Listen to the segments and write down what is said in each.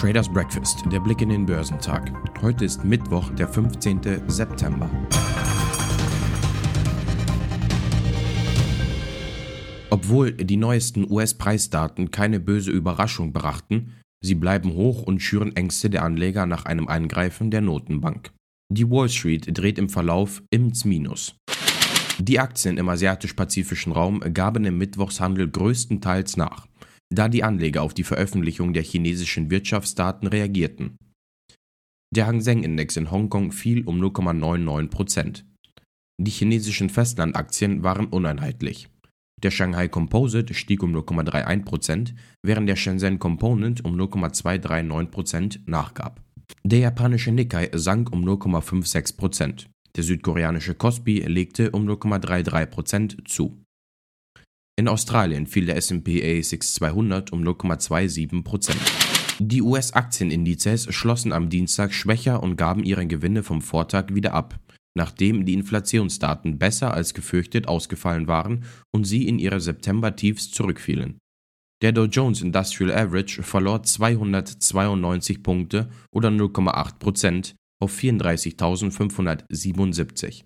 Traders Breakfast, der Blick in den Börsentag. Heute ist Mittwoch, der 15. September. Obwohl die neuesten US-Preisdaten keine böse Überraschung brachten, sie bleiben hoch und schüren Ängste der Anleger nach einem Eingreifen der Notenbank. Die Wall Street dreht im Verlauf ins Minus. Die Aktien im asiatisch-pazifischen Raum gaben im Mittwochshandel größtenteils nach da die Anleger auf die Veröffentlichung der chinesischen Wirtschaftsdaten reagierten. Der Hang Seng Index in Hongkong fiel um 0,99% Die chinesischen Festlandaktien waren uneinheitlich. Der Shanghai Composite stieg um 0,31% während der Shenzhen Component um 0,239% nachgab. Der japanische Nikkei sank um 0,56% Der südkoreanische Kospi legte um 0,33% zu. In Australien fiel der S&P ASX 200 um 0,27%. Die US-Aktienindizes schlossen am Dienstag schwächer und gaben ihre Gewinne vom Vortag wieder ab, nachdem die Inflationsdaten besser als gefürchtet ausgefallen waren und sie in ihre September-Tiefs zurückfielen. Der Dow Jones Industrial Average verlor 292 Punkte oder 0,8% auf 34.577.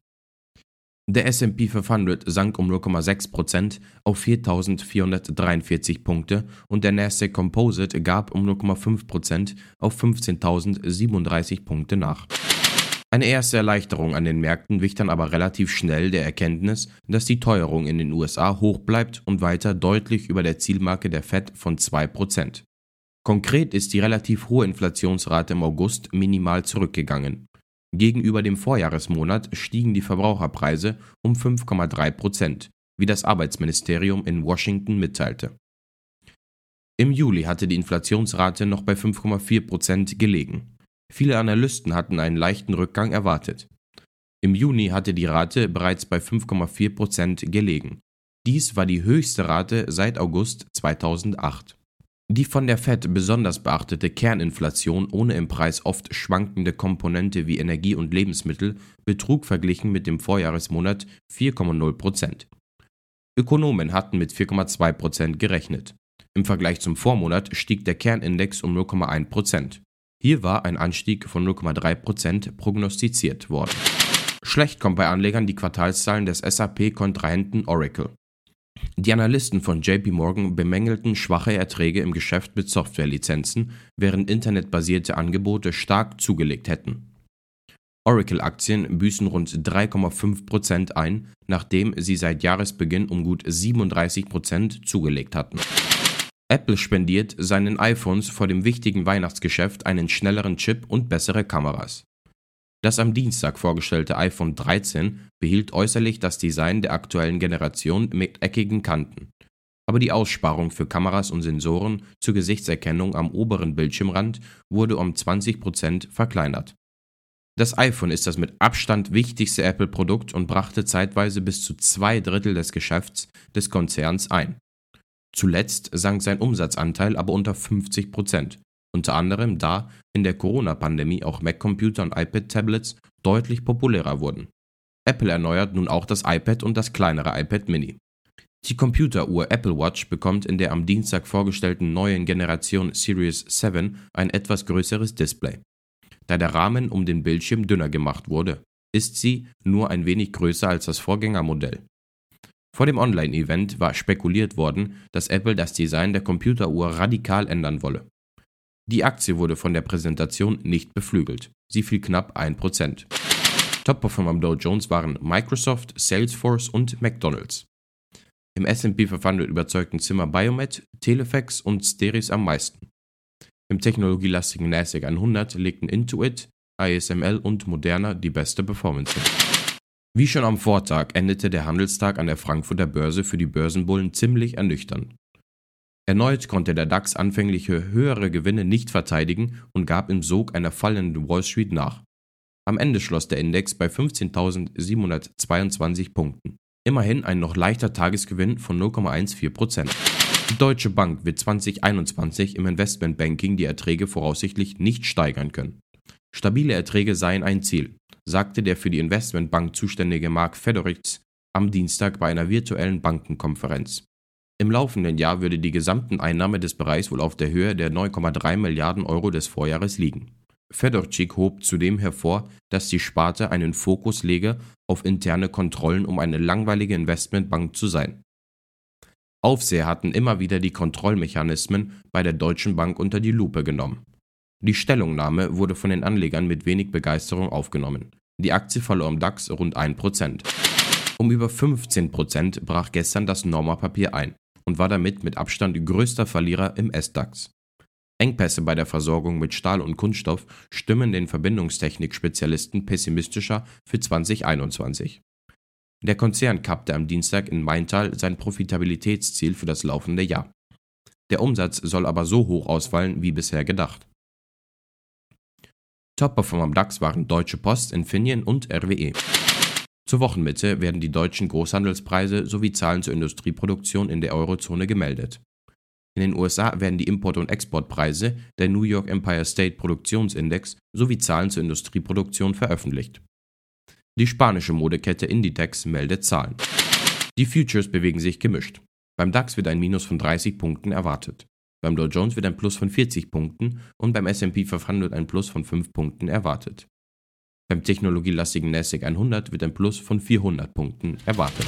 Der S&P 500 sank um 0,6% auf 4.443 Punkte und der Nasdaq Composite gab um 0,5% auf 15.037 Punkte nach. Eine erste Erleichterung an den Märkten wich dann aber relativ schnell der Erkenntnis, dass die Teuerung in den USA hoch bleibt und weiter deutlich über der Zielmarke der Fed von 2%. Konkret ist die relativ hohe Inflationsrate im August minimal zurückgegangen. Gegenüber dem Vorjahresmonat stiegen die Verbraucherpreise um 5,3 Prozent, wie das Arbeitsministerium in Washington mitteilte. Im Juli hatte die Inflationsrate noch bei 5,4 Prozent gelegen. Viele Analysten hatten einen leichten Rückgang erwartet. Im Juni hatte die Rate bereits bei 5,4 Prozent gelegen. Dies war die höchste Rate seit August 2008. Die von der Fed besonders beachtete Kerninflation ohne im Preis oft schwankende Komponente wie Energie und Lebensmittel betrug verglichen mit dem Vorjahresmonat 4,0% Ökonomen hatten mit 4,2% gerechnet. Im Vergleich zum Vormonat stieg der Kernindex um 0,1 Hier war ein Anstieg von 0,3% prognostiziert worden. Schlecht kommt bei Anlegern die Quartalszahlen des SAP-Kontrahenten Oracle. Die Analysten von JP Morgan bemängelten schwache Erträge im Geschäft mit Softwarelizenzen, während internetbasierte Angebote stark zugelegt hätten. Oracle-Aktien büßen rund 3,5% ein, nachdem sie seit Jahresbeginn um gut 37% zugelegt hatten. Apple spendiert seinen iPhones vor dem wichtigen Weihnachtsgeschäft einen schnelleren Chip und bessere Kameras. Das am Dienstag vorgestellte iPhone 13 behielt äußerlich das Design der aktuellen Generation mit eckigen Kanten. Aber die Aussparung für Kameras und Sensoren zur Gesichtserkennung am oberen Bildschirmrand wurde um 20% verkleinert. Das iPhone ist das mit Abstand wichtigste Apple-Produkt und brachte zeitweise bis zu zwei Drittel des Geschäfts des Konzerns ein. Zuletzt sank sein Umsatzanteil aber unter 50 Prozent, unter anderem da in der Corona-Pandemie auch Mac-Computer und iPad-Tablets deutlich populärer wurden. Apple erneuert nun auch das iPad und das kleinere iPad mini. Die Computeruhr Apple Watch bekommt in der am Dienstag vorgestellten neuen Generation Series 7 ein etwas größeres Display. Da der Rahmen um den Bildschirm dünner gemacht wurde, ist sie nur ein wenig größer als das Vorgängermodell. Vor dem Online-Event war spekuliert worden, dass Apple das Design der Computeruhr radikal ändern wolle. Die Aktie wurde von der Präsentation nicht beflügelt. Sie fiel knapp 1%. Top-Performer am Dow Jones waren Microsoft, Salesforce und McDonald's. Im S&P 500 überzeugten Zimmer Biomet, Telefax und Steris am meisten. Im technologielastigen NASDAQ 100 legten Intuit, ASML und Moderna die beste Performance hin. Wie schon am Vortag endete der Handelstag an der Frankfurter Börse für die Börsenbullen ziemlich ernüchternd. Erneut konnte der DAX anfängliche höhere Gewinne nicht verteidigen und gab im Sog einer fallenden Wall Street nach. Am Ende schloss der Index bei 15.722 Punkten. Immerhin ein noch leichter Tagesgewinn von 0,14%. Die Deutsche Bank wird 2021 im Investmentbanking die Erträge voraussichtlich nicht steigern können. Stabile Erträge seien ein Ziel, sagte der für die Investmentbank zuständige Mark Federics am Dienstag bei einer virtuellen Bankenkonferenz. Im laufenden Jahr würde die gesamten Einnahme des Bereichs wohl auf der Höhe der 9,3 Milliarden Euro des Vorjahres liegen. Fedorczyk hob zudem hervor, dass die Sparte einen Fokus lege auf interne Kontrollen, um eine langweilige Investmentbank zu sein. Aufseher hatten immer wieder die Kontrollmechanismen bei der Deutschen Bank unter die Lupe genommen. Die Stellungnahme wurde von den Anlegern mit wenig Begeisterung aufgenommen. Die Aktie verlor im DAX rund 1%. Um über 15% brach gestern das Norma-Papier ein und war damit mit Abstand größter Verlierer im S-DAX. Engpässe bei der Versorgung mit Stahl und Kunststoff stimmen den Verbindungstechnik-Spezialisten pessimistischer für 2021. Der Konzern kappte am Dienstag in Maintal sein Profitabilitätsziel für das laufende Jahr. Der Umsatz soll aber so hoch ausfallen wie bisher gedacht. Top-Performer am DAX waren Deutsche Post, Infineon und RWE. Zur Wochenmitte werden die deutschen Großhandelspreise sowie Zahlen zur Industrieproduktion in der Eurozone gemeldet. In den USA werden die Import- und Exportpreise, der New York Empire State Produktionsindex sowie Zahlen zur Industrieproduktion veröffentlicht. Die spanische Modekette Inditex meldet Zahlen. Die Futures bewegen sich gemischt. Beim DAX wird ein Minus von 30 Punkten erwartet. Beim Dow Jones wird ein Plus von 40 Punkten und beim S&P 500 ein Plus von 5 Punkten erwartet. Beim technologielastigen NASDAQ 100 wird ein Plus von 400 Punkten erwartet.